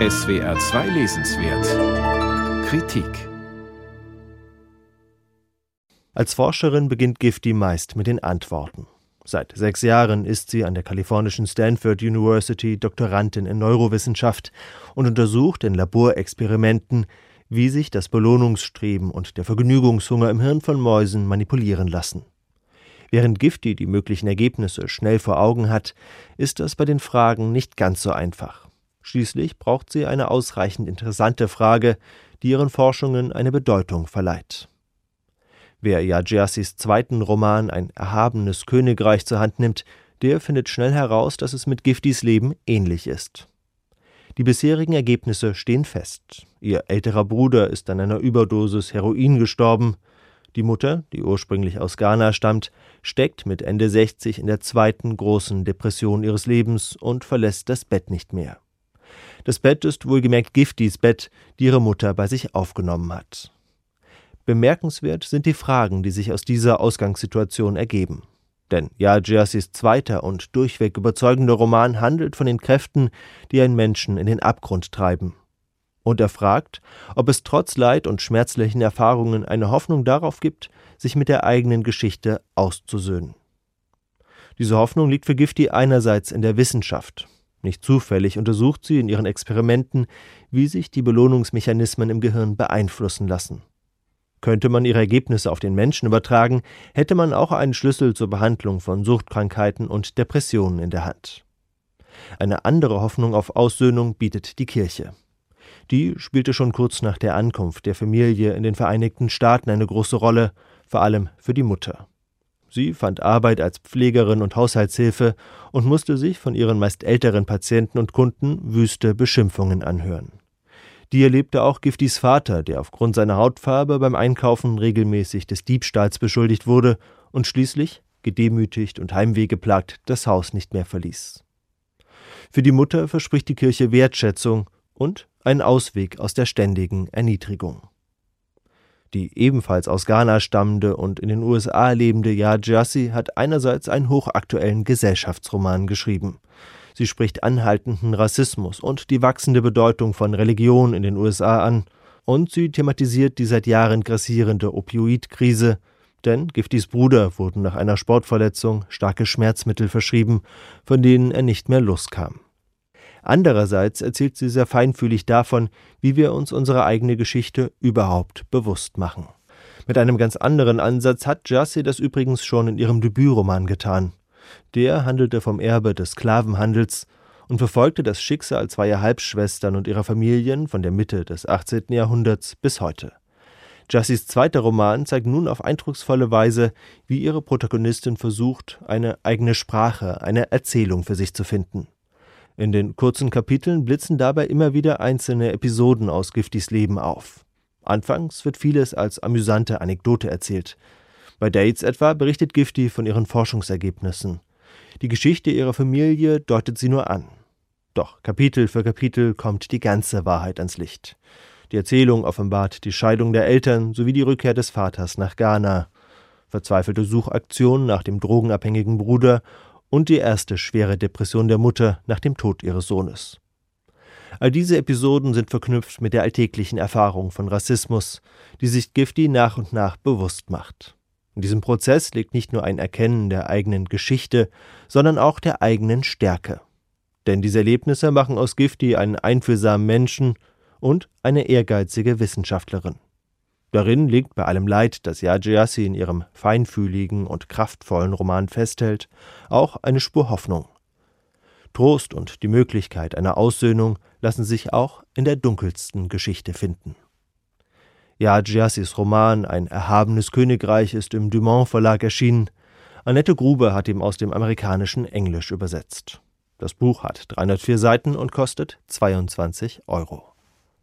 SWR 2 Lesenswert Kritik Als Forscherin beginnt Gifty meist mit den Antworten. Seit sechs Jahren ist sie an der kalifornischen Stanford University Doktorandin in Neurowissenschaft und untersucht in Laborexperimenten, wie sich das Belohnungsstreben und der Vergnügungshunger im Hirn von Mäusen manipulieren lassen. Während Gifty die möglichen Ergebnisse schnell vor Augen hat, ist das bei den Fragen nicht ganz so einfach. Schließlich braucht sie eine ausreichend interessante Frage, die ihren Forschungen eine Bedeutung verleiht. Wer Yajersis zweiten Roman Ein erhabenes Königreich zur Hand nimmt, der findet schnell heraus, dass es mit Giftys Leben ähnlich ist. Die bisherigen Ergebnisse stehen fest. Ihr älterer Bruder ist an einer Überdosis Heroin gestorben. Die Mutter, die ursprünglich aus Ghana stammt, steckt mit Ende 60 in der zweiten großen Depression ihres Lebens und verlässt das Bett nicht mehr. Das Bett ist wohlgemerkt Giftys Bett, die ihre Mutter bei sich aufgenommen hat. Bemerkenswert sind die Fragen, die sich aus dieser Ausgangssituation ergeben. Denn Ja Jerseys zweiter und durchweg überzeugender Roman handelt von den Kräften, die einen Menschen in den Abgrund treiben. Und er fragt, ob es trotz Leid und schmerzlichen Erfahrungen eine Hoffnung darauf gibt, sich mit der eigenen Geschichte auszusöhnen. Diese Hoffnung liegt für Gifty einerseits in der Wissenschaft. Nicht zufällig untersucht sie in ihren Experimenten, wie sich die Belohnungsmechanismen im Gehirn beeinflussen lassen. Könnte man ihre Ergebnisse auf den Menschen übertragen, hätte man auch einen Schlüssel zur Behandlung von Suchtkrankheiten und Depressionen in der Hand. Eine andere Hoffnung auf Aussöhnung bietet die Kirche. Die spielte schon kurz nach der Ankunft der Familie in den Vereinigten Staaten eine große Rolle, vor allem für die Mutter. Sie fand Arbeit als Pflegerin und Haushaltshilfe und musste sich von ihren meist älteren Patienten und Kunden wüste Beschimpfungen anhören. Die erlebte auch Giftis Vater, der aufgrund seiner Hautfarbe beim Einkaufen regelmäßig des Diebstahls beschuldigt wurde und schließlich, gedemütigt und heimwehgeplagt, das Haus nicht mehr verließ. Für die Mutter verspricht die Kirche Wertschätzung und einen Ausweg aus der ständigen Erniedrigung. Die ebenfalls aus Ghana stammende und in den USA lebende Ya Jassi hat einerseits einen hochaktuellen Gesellschaftsroman geschrieben. Sie spricht anhaltenden Rassismus und die wachsende Bedeutung von Religion in den USA an. Und sie thematisiert die seit Jahren grassierende Opioidkrise, denn Giftis Bruder wurden nach einer Sportverletzung starke Schmerzmittel verschrieben, von denen er nicht mehr loskam. Andererseits erzählt sie sehr feinfühlig davon, wie wir uns unsere eigene Geschichte überhaupt bewusst machen. Mit einem ganz anderen Ansatz hat Jassy das übrigens schon in ihrem Debütroman getan. Der handelte vom Erbe des Sklavenhandels und verfolgte das Schicksal zweier Halbschwestern und ihrer Familien von der Mitte des 18. Jahrhunderts bis heute. Jassys zweiter Roman zeigt nun auf eindrucksvolle Weise, wie ihre Protagonistin versucht, eine eigene Sprache, eine Erzählung für sich zu finden. In den kurzen Kapiteln blitzen dabei immer wieder einzelne Episoden aus Giftys Leben auf. Anfangs wird vieles als amüsante Anekdote erzählt. Bei Dates etwa berichtet Gifty von ihren Forschungsergebnissen. Die Geschichte ihrer Familie deutet sie nur an. Doch Kapitel für Kapitel kommt die ganze Wahrheit ans Licht. Die Erzählung offenbart die Scheidung der Eltern sowie die Rückkehr des Vaters nach Ghana, verzweifelte Suchaktionen nach dem drogenabhängigen Bruder und die erste schwere Depression der Mutter nach dem Tod ihres Sohnes. All diese Episoden sind verknüpft mit der alltäglichen Erfahrung von Rassismus, die sich Gifty nach und nach bewusst macht. In diesem Prozess liegt nicht nur ein Erkennen der eigenen Geschichte, sondern auch der eigenen Stärke. Denn diese Erlebnisse machen aus Gifty einen einfühlsamen Menschen und eine ehrgeizige Wissenschaftlerin. Darin liegt bei allem Leid, das Yajiassi in ihrem feinfühligen und kraftvollen Roman festhält, auch eine Spur Hoffnung. Trost und die Möglichkeit einer Aussöhnung lassen sich auch in der dunkelsten Geschichte finden. Ja, Giassis Roman Ein erhabenes Königreich ist im Dumont Verlag erschienen. Annette Gruber hat ihn aus dem amerikanischen Englisch übersetzt. Das Buch hat 304 Seiten und kostet 22 Euro.